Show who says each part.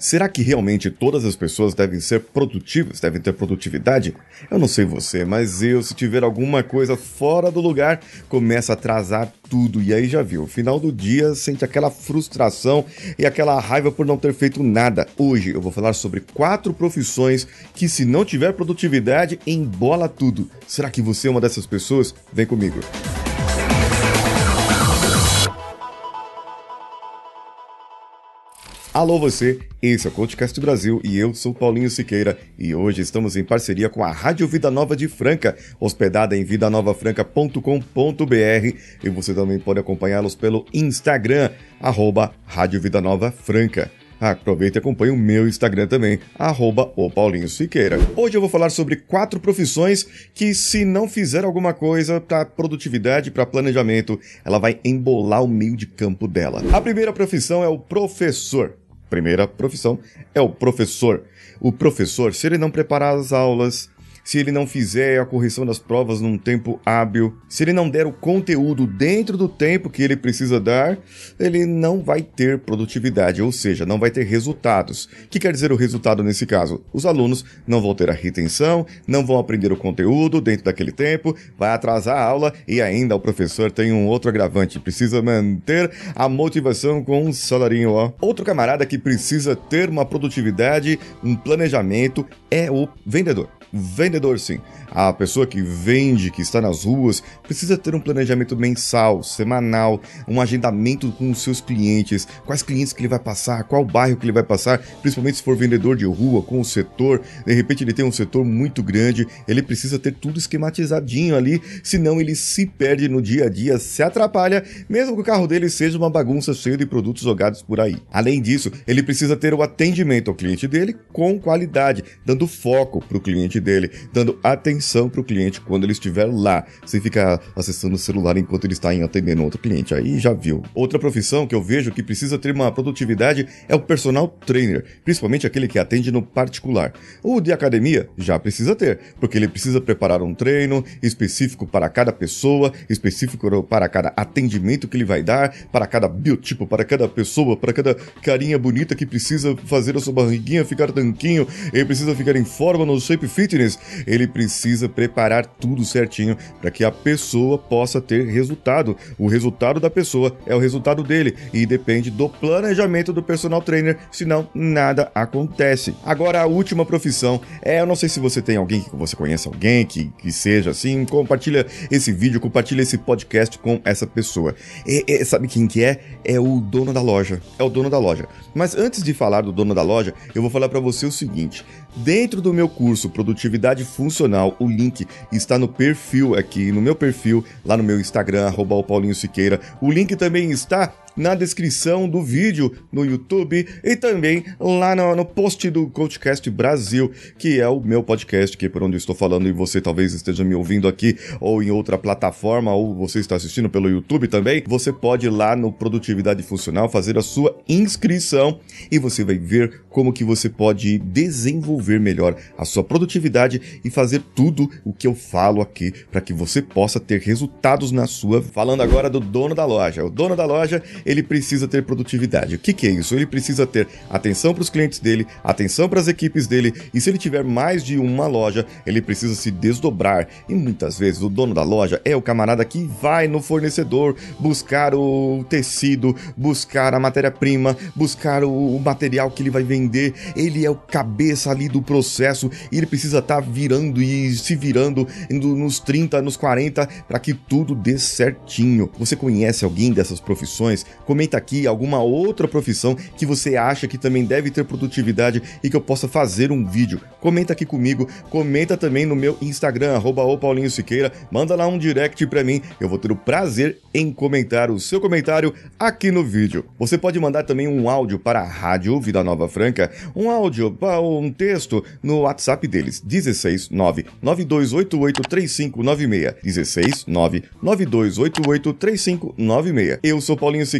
Speaker 1: Será que realmente todas as pessoas devem ser produtivas, devem ter produtividade? Eu não sei você, mas eu, se tiver alguma coisa fora do lugar, começa a atrasar tudo. E aí já viu, final do dia sente aquela frustração e aquela raiva por não ter feito nada. Hoje eu vou falar sobre quatro profissões que, se não tiver produtividade, embola tudo. Será que você é uma dessas pessoas? Vem comigo. Alô você, esse é o Coachcast Brasil e eu sou Paulinho Siqueira e hoje estamos em parceria com a Rádio Vida Nova de Franca, hospedada em vidanovafranca.com.br e você também pode acompanhá-los pelo Instagram, arroba Rádio Vida Nova Franca. Aproveita e acompanhe o meu Instagram também, arroba o Paulinho Siqueira. Hoje eu vou falar sobre quatro profissões que, se não fizer alguma coisa para produtividade, para planejamento, ela vai embolar o meio de campo dela. A primeira profissão é o professor. Primeira profissão é o professor. O professor, se ele não preparar as aulas, se ele não fizer a correção das provas num tempo hábil, se ele não der o conteúdo dentro do tempo que ele precisa dar, ele não vai ter produtividade, ou seja, não vai ter resultados. O que quer dizer o resultado nesse caso? Os alunos não vão ter a retenção, não vão aprender o conteúdo dentro daquele tempo, vai atrasar a aula e ainda o professor tem um outro agravante, precisa manter a motivação com um salarinho, ó. Outro camarada que precisa ter uma produtividade, um planejamento é o vendedor vendedor sim. A pessoa que vende, que está nas ruas, precisa ter um planejamento mensal, semanal, um agendamento com os seus clientes, quais clientes que ele vai passar, qual bairro que ele vai passar, principalmente se for vendedor de rua, com o setor, de repente ele tem um setor muito grande, ele precisa ter tudo esquematizadinho ali, senão ele se perde no dia a dia, se atrapalha, mesmo que o carro dele seja uma bagunça cheia de produtos jogados por aí. Além disso, ele precisa ter o atendimento ao cliente dele com qualidade, dando foco para o cliente dele, dando atenção para o cliente quando ele estiver lá, sem ficar acessando o celular enquanto ele está em atendendo outro cliente. Aí já viu. Outra profissão que eu vejo que precisa ter uma produtividade é o personal trainer, principalmente aquele que atende no particular. O de academia já precisa ter, porque ele precisa preparar um treino específico para cada pessoa, específico para cada atendimento que ele vai dar, para cada biotipo, para cada pessoa, para cada carinha bonita que precisa fazer a sua barriguinha ficar tanquinho, ele precisa ficar em forma no shape fitness, ele precisa preparar tudo certinho para que a pessoa possa ter resultado. O resultado da pessoa é o resultado dele e depende do planejamento do personal trainer, senão nada acontece. Agora a última profissão é, eu não sei se você tem alguém que você conhece alguém que, que seja assim, compartilha esse vídeo, compartilha esse podcast com essa pessoa. E, e, sabe quem que é? É o dono da loja. É o dono da loja. Mas antes de falar do dono da loja, eu vou falar para você o seguinte: dentro do meu curso Produtividade Funcional o link está no perfil aqui, no meu perfil, lá no meu Instagram, arroba Paulinho Siqueira. O link também está na descrição do vídeo no YouTube e também lá no, no, post do Coachcast Brasil, que é o meu podcast, que é por onde estou falando e você talvez esteja me ouvindo aqui ou em outra plataforma ou você está assistindo pelo YouTube também. Você pode ir lá no Produtividade Funcional fazer a sua inscrição e você vai ver como que você pode desenvolver melhor a sua produtividade e fazer tudo o que eu falo aqui para que você possa ter resultados na sua. Falando agora do dono da loja. O dono da loja ele precisa ter produtividade. O que, que é isso? Ele precisa ter atenção para os clientes dele, atenção para as equipes dele, e se ele tiver mais de uma loja, ele precisa se desdobrar. E muitas vezes o dono da loja é o camarada que vai no fornecedor buscar o tecido, buscar a matéria-prima, buscar o, material que ele vai vender. Ele é o cabeça ali do processo e ele precisa estar tá virando e se virando nos 30, nos 40 para que tudo dê certinho. Você conhece alguém dessas profissões? Comenta aqui alguma outra profissão que você acha que também deve ter produtividade e que eu possa fazer um vídeo. Comenta aqui comigo, comenta também no meu Instagram, arroba Paulinho Siqueira, manda lá um direct pra mim, eu vou ter o prazer em comentar o seu comentário aqui no vídeo. Você pode mandar também um áudio para a Rádio Vida Nova Franca, um áudio, um texto no WhatsApp deles, 16 9 9288 3596, 16 9 9288 3596. Eu sou Paulinho Siqueira